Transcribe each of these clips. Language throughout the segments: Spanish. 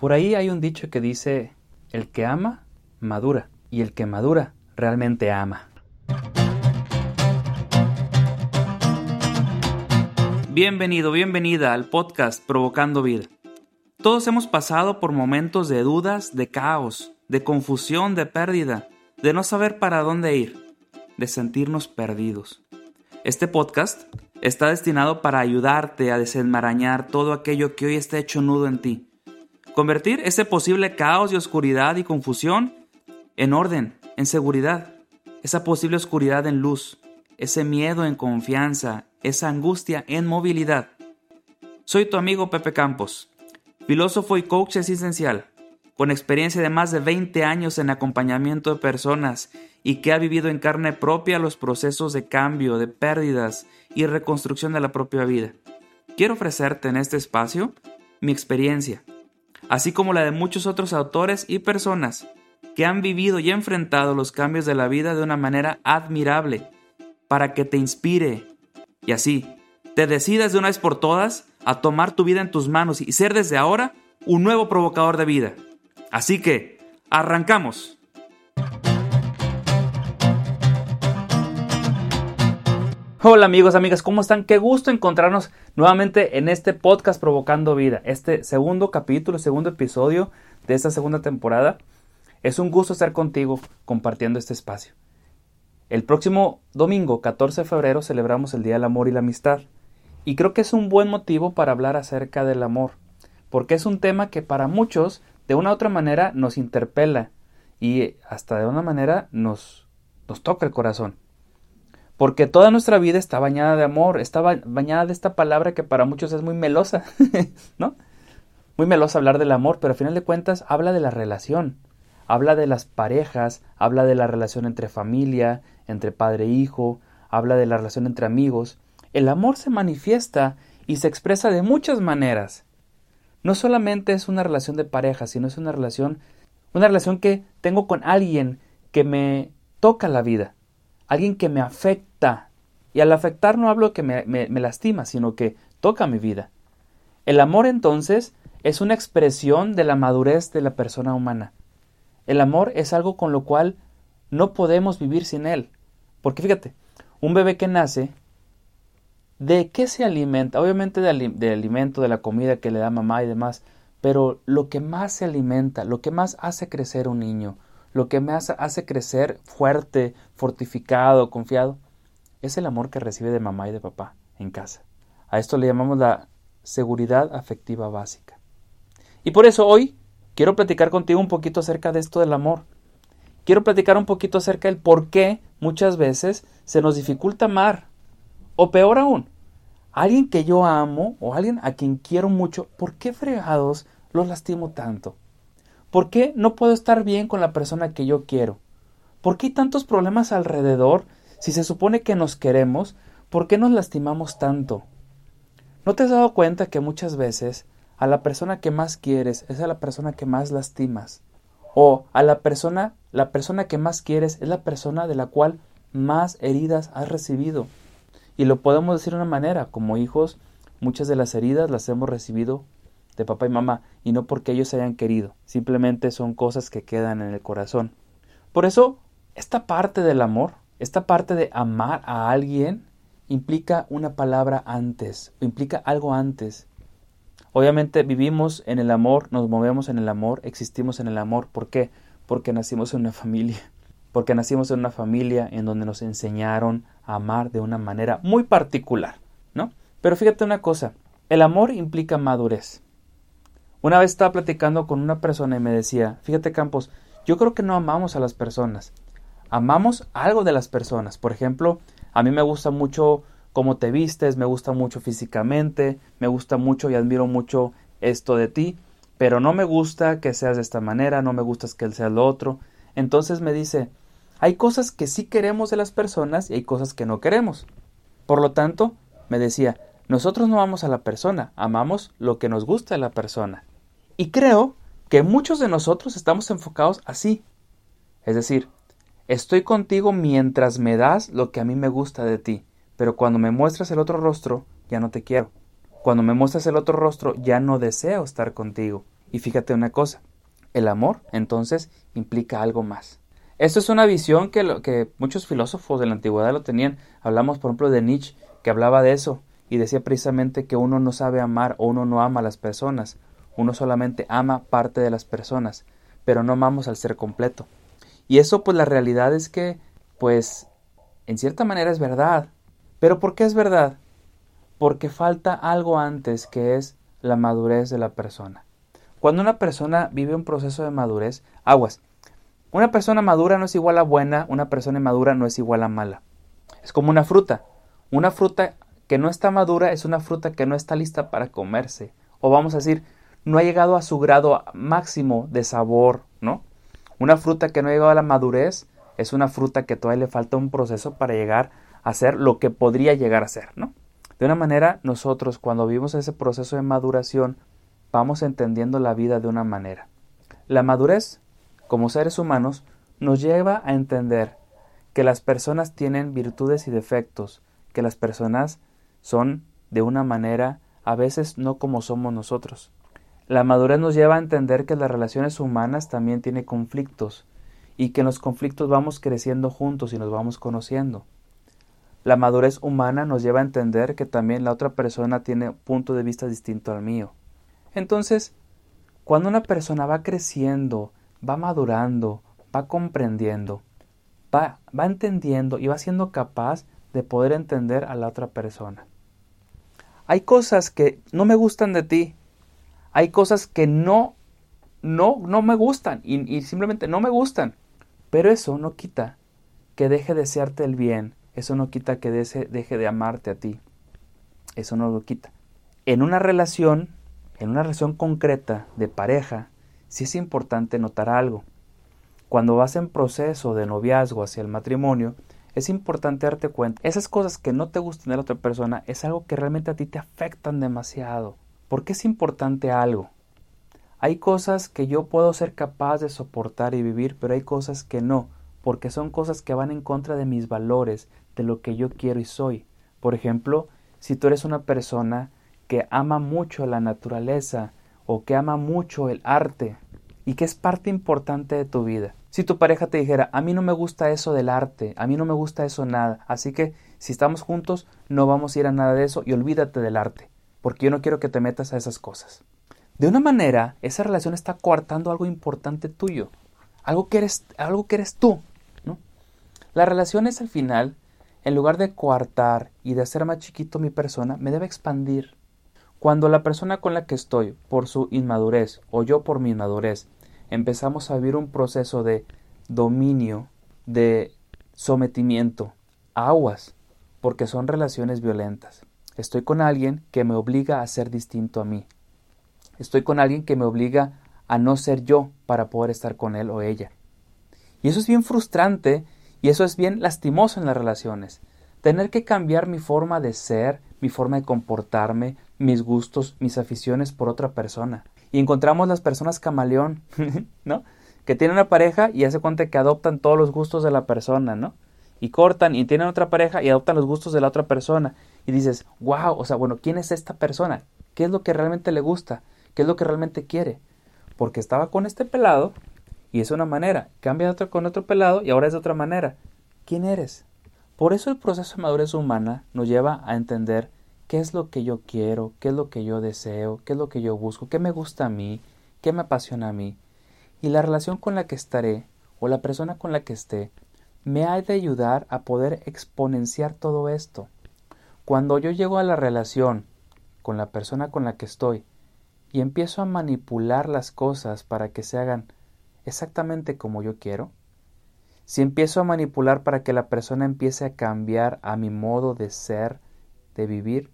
Por ahí hay un dicho que dice, el que ama, madura. Y el que madura, realmente ama. Bienvenido, bienvenida al podcast Provocando Vida. Todos hemos pasado por momentos de dudas, de caos, de confusión, de pérdida, de no saber para dónde ir, de sentirnos perdidos. Este podcast está destinado para ayudarte a desenmarañar todo aquello que hoy está hecho nudo en ti. Convertir ese posible caos y oscuridad y confusión en orden, en seguridad. Esa posible oscuridad en luz, ese miedo en confianza, esa angustia en movilidad. Soy tu amigo Pepe Campos, filósofo y coach existencial, con experiencia de más de 20 años en acompañamiento de personas y que ha vivido en carne propia los procesos de cambio, de pérdidas y reconstrucción de la propia vida. Quiero ofrecerte en este espacio mi experiencia, así como la de muchos otros autores y personas que han vivido y enfrentado los cambios de la vida de una manera admirable, para que te inspire y así te decidas de una vez por todas a tomar tu vida en tus manos y ser desde ahora un nuevo provocador de vida. Así que, arrancamos. Hola amigos, amigas, ¿cómo están? Qué gusto encontrarnos nuevamente en este podcast Provocando Vida, este segundo capítulo, segundo episodio de esta segunda temporada. Es un gusto estar contigo compartiendo este espacio. El próximo domingo, 14 de febrero, celebramos el Día del Amor y la Amistad. Y creo que es un buen motivo para hablar acerca del amor, porque es un tema que para muchos, de una u otra manera, nos interpela y hasta de una manera nos, nos toca el corazón. Porque toda nuestra vida está bañada de amor, está bañada de esta palabra que para muchos es muy melosa, ¿no? Muy melosa hablar del amor, pero al final de cuentas habla de la relación, habla de las parejas, habla de la relación entre familia, entre padre e hijo, habla de la relación entre amigos. El amor se manifiesta y se expresa de muchas maneras. No solamente es una relación de pareja, sino es una relación, una relación que tengo con alguien que me toca la vida, alguien que me afecta. Y al afectar no hablo que me, me, lastima, sino que toca mi vida. El amor entonces es una expresión de la madurez de la persona humana. El amor es algo con lo cual no podemos vivir sin él. Porque fíjate, un bebé que nace, ¿de qué se alimenta? Obviamente del de alimento, de la comida que le da mamá y demás, pero lo que más se alimenta, lo que más hace crecer un niño, lo que más hace crecer fuerte, fortificado, confiado, es el amor que recibe de mamá y de papá en casa. A esto le llamamos la seguridad afectiva básica. Y por eso hoy quiero platicar contigo un poquito acerca de esto del amor. Quiero platicar un poquito acerca del por qué muchas veces se nos dificulta amar. O peor aún, alguien que yo amo o alguien a quien quiero mucho, ¿por qué fregados los lastimo tanto? ¿Por qué no puedo estar bien con la persona que yo quiero? ¿Por qué hay tantos problemas alrededor si se supone que nos queremos? ¿Por qué nos lastimamos tanto? ¿No te has dado cuenta que muchas veces a la persona que más quieres es a la persona que más lastimas? O a la persona, la persona que más quieres es la persona de la cual más heridas has recibido. Y lo podemos decir de una manera, como hijos, muchas de las heridas las hemos recibido de papá y mamá, y no porque ellos hayan querido, simplemente son cosas que quedan en el corazón. Por eso, esta parte del amor, esta parte de amar a alguien, implica una palabra antes, implica algo antes. Obviamente vivimos en el amor, nos movemos en el amor, existimos en el amor. ¿Por qué? Porque nacimos en una familia. Porque nacimos en una familia en donde nos enseñaron a amar de una manera muy particular, ¿no? Pero fíjate una cosa, el amor implica madurez. Una vez estaba platicando con una persona y me decía, fíjate Campos, yo creo que no amamos a las personas, amamos algo de las personas. Por ejemplo, a mí me gusta mucho cómo te vistes, me gusta mucho físicamente, me gusta mucho y admiro mucho esto de ti, pero no me gusta que seas de esta manera, no me gusta que él sea lo otro. Entonces me dice, hay cosas que sí queremos de las personas y hay cosas que no queremos. Por lo tanto, me decía, nosotros no amamos a la persona, amamos lo que nos gusta de la persona. Y creo que muchos de nosotros estamos enfocados así. Es decir, estoy contigo mientras me das lo que a mí me gusta de ti pero cuando me muestras el otro rostro, ya no te quiero. Cuando me muestras el otro rostro, ya no deseo estar contigo. Y fíjate una cosa, el amor entonces implica algo más. Esto es una visión que, que muchos filósofos de la antigüedad lo tenían. Hablamos, por ejemplo, de Nietzsche, que hablaba de eso y decía precisamente que uno no sabe amar o uno no ama a las personas. Uno solamente ama parte de las personas, pero no amamos al ser completo. Y eso, pues la realidad es que, pues, en cierta manera es verdad, pero ¿por qué es verdad? Porque falta algo antes que es la madurez de la persona. Cuando una persona vive un proceso de madurez, aguas. Una persona madura no es igual a buena, una persona inmadura no es igual a mala. Es como una fruta. Una fruta que no está madura es una fruta que no está lista para comerse. O vamos a decir, no ha llegado a su grado máximo de sabor, ¿no? Una fruta que no ha llegado a la madurez es una fruta que todavía le falta un proceso para llegar hacer lo que podría llegar a ser, ¿no? De una manera, nosotros cuando vivimos ese proceso de maduración, vamos entendiendo la vida de una manera. La madurez, como seres humanos, nos lleva a entender que las personas tienen virtudes y defectos, que las personas son de una manera a veces no como somos nosotros. La madurez nos lleva a entender que las relaciones humanas también tienen conflictos y que en los conflictos vamos creciendo juntos y nos vamos conociendo. La madurez humana nos lleva a entender que también la otra persona tiene punto de vista distinto al mío. Entonces, cuando una persona va creciendo, va madurando, va comprendiendo, va, va entendiendo y va siendo capaz de poder entender a la otra persona. Hay cosas que no me gustan de ti, hay cosas que no, no, no me gustan y, y simplemente no me gustan, pero eso no quita que deje de desearte el bien, eso no quita que deje de amarte a ti. Eso no lo quita. En una relación, en una relación concreta de pareja, sí es importante notar algo. Cuando vas en proceso de noviazgo hacia el matrimonio, es importante darte cuenta, esas cosas que no te gustan de la otra persona es algo que realmente a ti te afectan demasiado. ¿Por qué es importante algo? Hay cosas que yo puedo ser capaz de soportar y vivir, pero hay cosas que no porque son cosas que van en contra de mis valores, de lo que yo quiero y soy. Por ejemplo, si tú eres una persona que ama mucho la naturaleza o que ama mucho el arte y que es parte importante de tu vida. Si tu pareja te dijera, a mí no me gusta eso del arte, a mí no me gusta eso nada, así que si estamos juntos no vamos a ir a nada de eso y olvídate del arte, porque yo no quiero que te metas a esas cosas. De una manera, esa relación está coartando algo importante tuyo, algo que eres, algo que eres tú, la relación es al final, en lugar de coartar y de hacer más chiquito mi persona, me debe expandir. Cuando la persona con la que estoy, por su inmadurez, o yo por mi inmadurez, empezamos a vivir un proceso de dominio, de sometimiento, aguas, porque son relaciones violentas. Estoy con alguien que me obliga a ser distinto a mí. Estoy con alguien que me obliga a no ser yo para poder estar con él o ella. Y eso es bien frustrante y eso es bien lastimoso en las relaciones. Tener que cambiar mi forma de ser, mi forma de comportarme, mis gustos, mis aficiones por otra persona. Y encontramos las personas camaleón, ¿no? Que tienen una pareja y hace cuenta que adoptan todos los gustos de la persona, ¿no? Y cortan y tienen otra pareja y adoptan los gustos de la otra persona. Y dices, wow, o sea, bueno, ¿quién es esta persona? ¿Qué es lo que realmente le gusta? ¿Qué es lo que realmente quiere? Porque estaba con este pelado y es una manera. Cambia otro con otro pelado y ahora es de otra manera. ¿Quién eres? Por eso el proceso de madurez humana nos lleva a entender qué es lo que yo quiero, qué es lo que yo deseo, qué es lo que yo busco, qué me gusta a mí, qué me apasiona a mí. Y la relación con la que estaré o la persona con la que esté me ha de ayudar a poder exponenciar todo esto. Cuando yo llego a la relación con la persona con la que estoy y empiezo a manipular las cosas para que se hagan exactamente como yo quiero, si empiezo a manipular para que la persona empiece a cambiar a mi modo de ser, de vivir,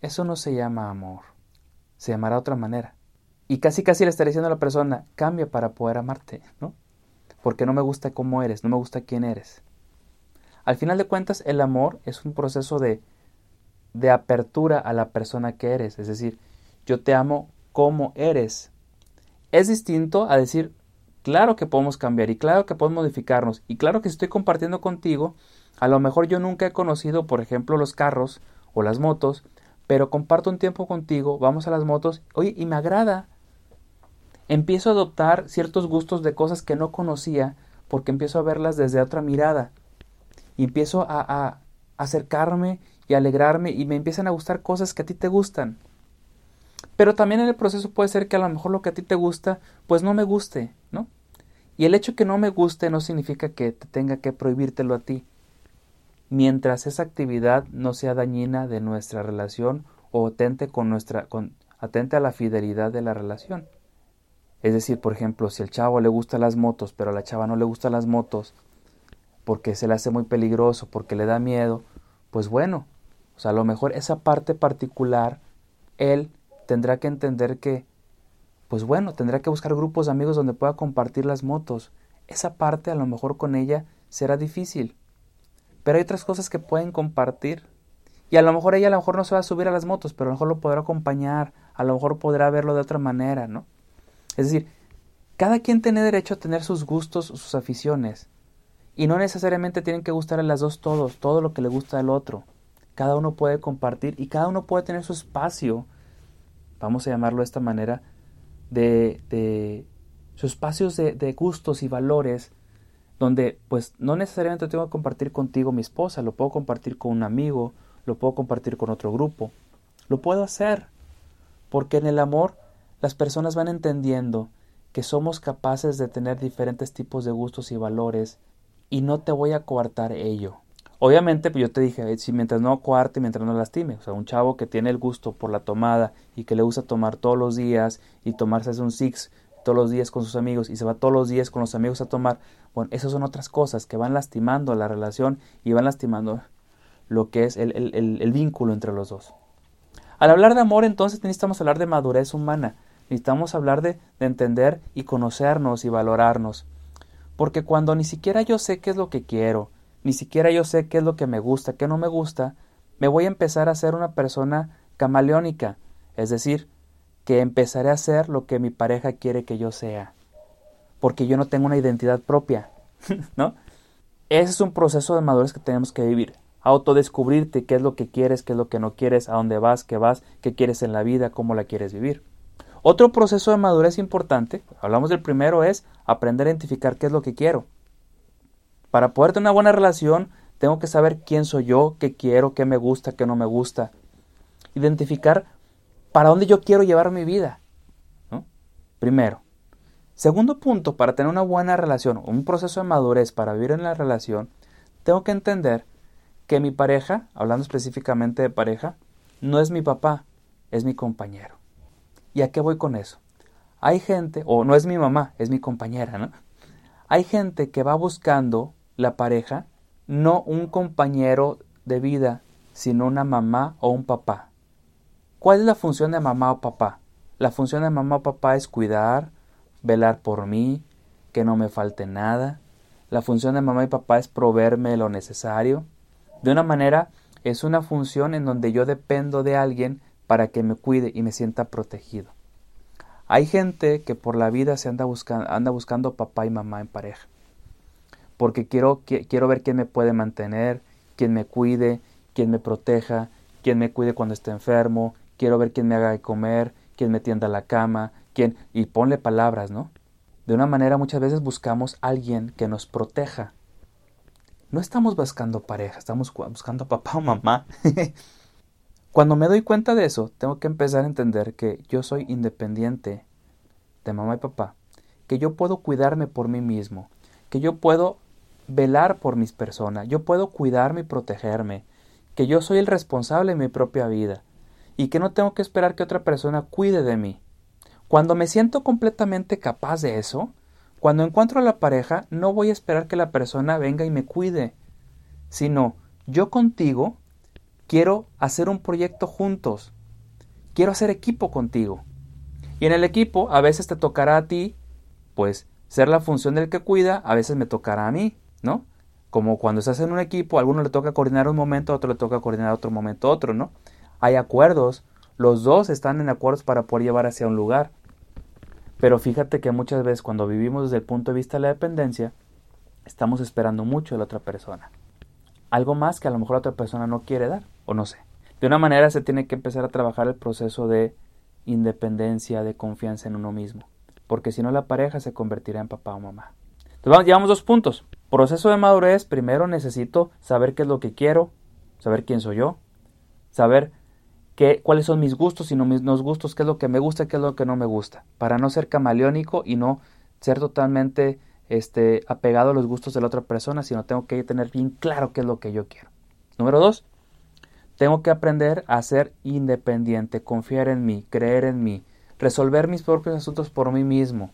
eso no se llama amor, se llamará otra manera. Y casi casi le estaré diciendo a la persona, cambia para poder amarte, ¿no? Porque no me gusta cómo eres, no me gusta quién eres. Al final de cuentas, el amor es un proceso de, de apertura a la persona que eres, es decir, yo te amo como eres. Es distinto a decir, claro que podemos cambiar y claro que podemos modificarnos y claro que estoy compartiendo contigo, a lo mejor yo nunca he conocido, por ejemplo, los carros o las motos, pero comparto un tiempo contigo, vamos a las motos, oye, y me agrada. Empiezo a adoptar ciertos gustos de cosas que no conocía porque empiezo a verlas desde otra mirada. Y empiezo a acercarme y alegrarme y me empiezan a gustar cosas que a ti te gustan. Pero también en el proceso puede ser que a lo mejor lo que a ti te gusta, pues no me guste, ¿no? Y el hecho que no me guste no significa que te tenga que prohibírtelo a ti mientras esa actividad no sea dañina de nuestra relación o atente, con nuestra, con, atente a la fidelidad de la relación. Es decir, por ejemplo, si al chavo le gustan las motos, pero a la chava no le gustan las motos porque se le hace muy peligroso, porque le da miedo, pues bueno, o sea, a lo mejor esa parte particular, él tendrá que entender que, pues bueno, tendrá que buscar grupos de amigos donde pueda compartir las motos. Esa parte a lo mejor con ella será difícil, pero hay otras cosas que pueden compartir. Y a lo mejor ella a lo mejor no se va a subir a las motos, pero a lo mejor lo podrá acompañar, a lo mejor podrá verlo de otra manera, ¿no? Es decir, cada quien tiene derecho a tener sus gustos, sus aficiones. Y no necesariamente tienen que gustarle las dos todos, todo lo que le gusta al otro. Cada uno puede compartir y cada uno puede tener su espacio, vamos a llamarlo de esta manera, de, de sus espacios de, de gustos y valores donde pues no necesariamente tengo que compartir contigo mi esposa, lo puedo compartir con un amigo, lo puedo compartir con otro grupo, lo puedo hacer, porque en el amor las personas van entendiendo que somos capaces de tener diferentes tipos de gustos y valores y no te voy a coartar ello. Obviamente, pues yo te dije, si mientras no coarte, mientras no lastime, o sea, un chavo que tiene el gusto por la tomada y que le gusta tomar todos los días y tomarse un six todos los días con sus amigos y se va todos los días con los amigos a tomar, bueno, esas son otras cosas que van lastimando la relación y van lastimando lo que es el, el, vínculo entre los dos. Al hablar de amor, entonces necesitamos hablar de madurez humana, necesitamos hablar de, de entender y conocernos y valorarnos. Porque cuando ni siquiera yo sé qué es lo que quiero, ni siquiera yo sé qué es lo que me gusta, qué no me gusta, me voy a empezar a ser una persona camaleónica, es decir, que empezaré a ser lo que mi pareja quiere que yo sea, porque yo no tengo una identidad propia, ¿no? Ese es un proceso de madurez que tenemos que vivir. Autodescubrirte qué es lo que quieres, qué es lo que no quieres, a dónde vas, qué vas, qué quieres en la vida, cómo la quieres vivir. Otro proceso de madurez importante, hablamos del primero, es aprender a identificar qué es lo que quiero. Para poder tener una buena relación, tengo que saber quién soy yo, qué quiero, qué me gusta, qué no me gusta. Identificar para dónde yo quiero llevar mi vida. Primero. Segundo punto, para tener una buena relación, un proceso de madurez para vivir en la relación, tengo que entender que mi pareja, hablando específicamente de pareja, no es mi papá, es mi compañero. ¿Y a qué voy con eso? Hay gente, o no es mi mamá, es mi compañera, ¿no? Hay gente que va buscando la pareja, no un compañero de vida, sino una mamá o un papá. ¿Cuál es la función de mamá o papá? La función de mamá o papá es cuidar, velar por mí, que no me falte nada. La función de mamá y papá es proveerme lo necesario. De una manera, es una función en donde yo dependo de alguien para que me cuide y me sienta protegido. Hay gente que por la vida se anda anda buscando papá y mamá en pareja. Porque quiero, quiero ver quién me puede mantener, quién me cuide, quién me proteja, quién me cuide cuando esté enfermo, quiero ver quién me haga de comer, quién me tienda la cama, quién... y ponle palabras, ¿no? De una manera muchas veces buscamos a alguien que nos proteja. No estamos buscando pareja, estamos buscando papá o mamá. Cuando me doy cuenta de eso, tengo que empezar a entender que yo soy independiente de mamá y papá, que yo puedo cuidarme por mí mismo, que yo puedo velar por mis personas, yo puedo cuidarme y protegerme, que yo soy el responsable de mi propia vida y que no tengo que esperar que otra persona cuide de mí. Cuando me siento completamente capaz de eso, cuando encuentro a la pareja, no voy a esperar que la persona venga y me cuide, sino yo contigo quiero hacer un proyecto juntos, quiero hacer equipo contigo. Y en el equipo a veces te tocará a ti, pues, ser la función del que cuida, a veces me tocará a mí, ¿no? Como cuando estás en un equipo, a alguno le toca coordinar un momento, a otro le toca coordinar otro momento, otro, ¿no? Hay acuerdos, los dos están en acuerdos para poder llevar hacia un lugar. Pero fíjate que muchas veces cuando vivimos desde el punto de vista de la dependencia, estamos esperando mucho de la otra persona. Algo más que a lo mejor la otra persona no quiere dar, o no sé. De una manera se tiene que empezar a trabajar el proceso de independencia, de confianza en uno mismo. Porque si no la pareja se convertirá en papá o mamá. Entonces llevamos dos puntos. Proceso de madurez, primero necesito saber qué es lo que quiero, saber quién soy yo, saber cuáles son mis gustos y no mis gustos, qué es lo que me gusta, qué es lo que no me gusta, para no ser camaleónico y no ser totalmente este, apegado a los gustos de la otra persona, sino tengo que tener bien claro qué es lo que yo quiero. Número dos, tengo que aprender a ser independiente, confiar en mí, creer en mí, resolver mis propios asuntos por mí mismo,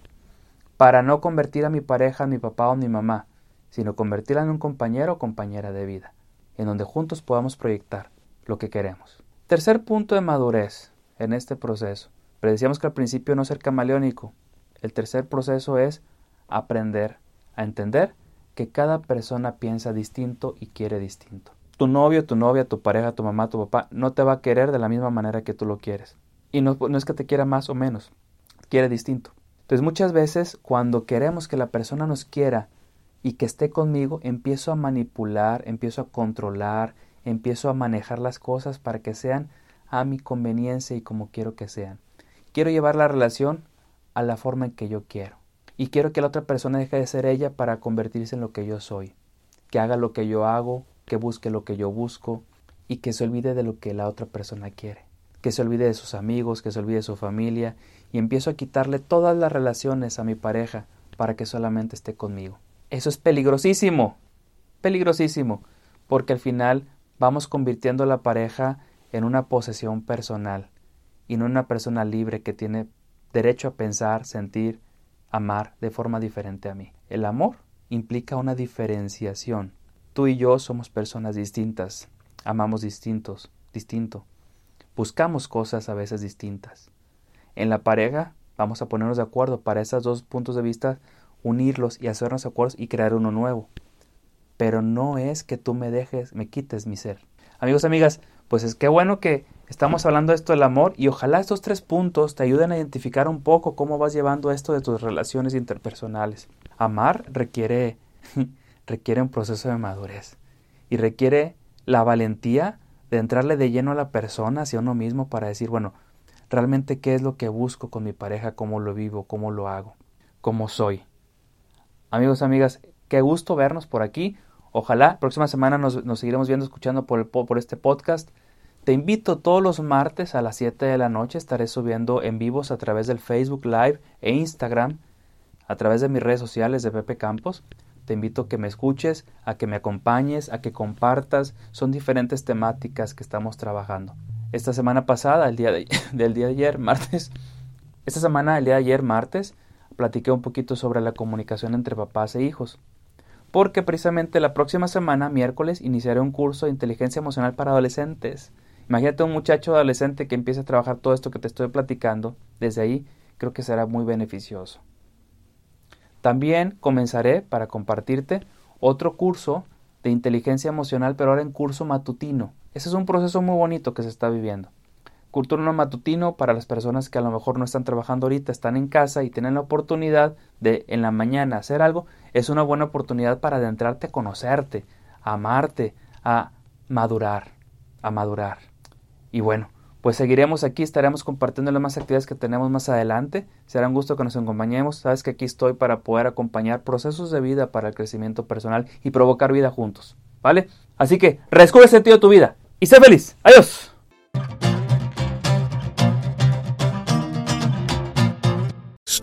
para no convertir a mi pareja en mi papá o mi mamá, sino convertirla en un compañero o compañera de vida, en donde juntos podamos proyectar lo que queremos. Tercer punto de madurez en este proceso. Pero decíamos que al principio no ser camaleónico. El tercer proceso es aprender a entender que cada persona piensa distinto y quiere distinto. Tu novio, tu novia, tu pareja, tu mamá, tu papá no te va a querer de la misma manera que tú lo quieres. Y no, no es que te quiera más o menos, quiere distinto. Entonces muchas veces cuando queremos que la persona nos quiera y que esté conmigo, empiezo a manipular, empiezo a controlar, empiezo a manejar las cosas para que sean a mi conveniencia y como quiero que sean. Quiero llevar la relación a la forma en que yo quiero. Y quiero que la otra persona deje de ser ella para convertirse en lo que yo soy. Que haga lo que yo hago, que busque lo que yo busco y que se olvide de lo que la otra persona quiere. Que se olvide de sus amigos, que se olvide de su familia y empiezo a quitarle todas las relaciones a mi pareja para que solamente esté conmigo. Eso es peligrosísimo. Peligrosísimo. Porque al final vamos convirtiendo a la pareja en una posesión personal y no en una persona libre que tiene derecho a pensar, sentir, amar de forma diferente a mí. El amor implica una diferenciación. Tú y yo somos personas distintas, amamos distintos, distinto. Buscamos cosas a veces distintas. En la pareja vamos a ponernos de acuerdo para esos dos puntos de vista, unirlos y hacernos acuerdos y crear uno nuevo pero no es que tú me dejes, me quites mi ser. Amigos, amigas, pues es que bueno que estamos hablando de esto del amor y ojalá estos tres puntos te ayuden a identificar un poco cómo vas llevando esto de tus relaciones interpersonales. Amar requiere requiere un proceso de madurez y requiere la valentía de entrarle de lleno a la persona, hacia uno mismo para decir, bueno, realmente qué es lo que busco con mi pareja, cómo lo vivo, cómo lo hago, cómo soy. Amigos, amigas, qué gusto vernos por aquí. Ojalá, próxima semana nos, seguiremos viendo, escuchando por, el, por este podcast. Te invito todos los martes a las 7 de la noche. Estaré subiendo en vivos a través del Facebook Live e Instagram, a través de mis redes sociales de Pepe Campos. Te invito a que me escuches, a que me acompañes, a que compartas. Son diferentes temáticas que estamos trabajando. Esta semana pasada, el día de, del día de ayer, martes, esta semana, el día de ayer, martes, platiqué un poquito sobre la comunicación entre papás e hijos porque precisamente la próxima semana, miércoles, iniciaré un curso de inteligencia emocional para adolescentes. Imagínate un muchacho adolescente que empiece a trabajar todo esto que te estoy platicando, desde ahí creo que será muy beneficioso. También comenzaré para compartirte otro curso de inteligencia emocional, pero ahora en curso matutino. Ese es un proceso muy bonito que se está viviendo. Cultura matutino para las personas que a lo mejor no están trabajando ahorita, están en casa y tienen la oportunidad de en la mañana hacer algo, es una buena oportunidad para adentrarte a conocerte, a amarte, a madurar, a madurar. Y bueno, pues seguiremos aquí, estaremos compartiendo las más actividades que tenemos más adelante. Será un gusto que nos acompañemos. Sabes que aquí estoy para poder acompañar procesos de vida para el crecimiento personal y provocar vida juntos. ¿Vale? Así que, rescubre el sentido de tu vida y sé feliz. Adiós.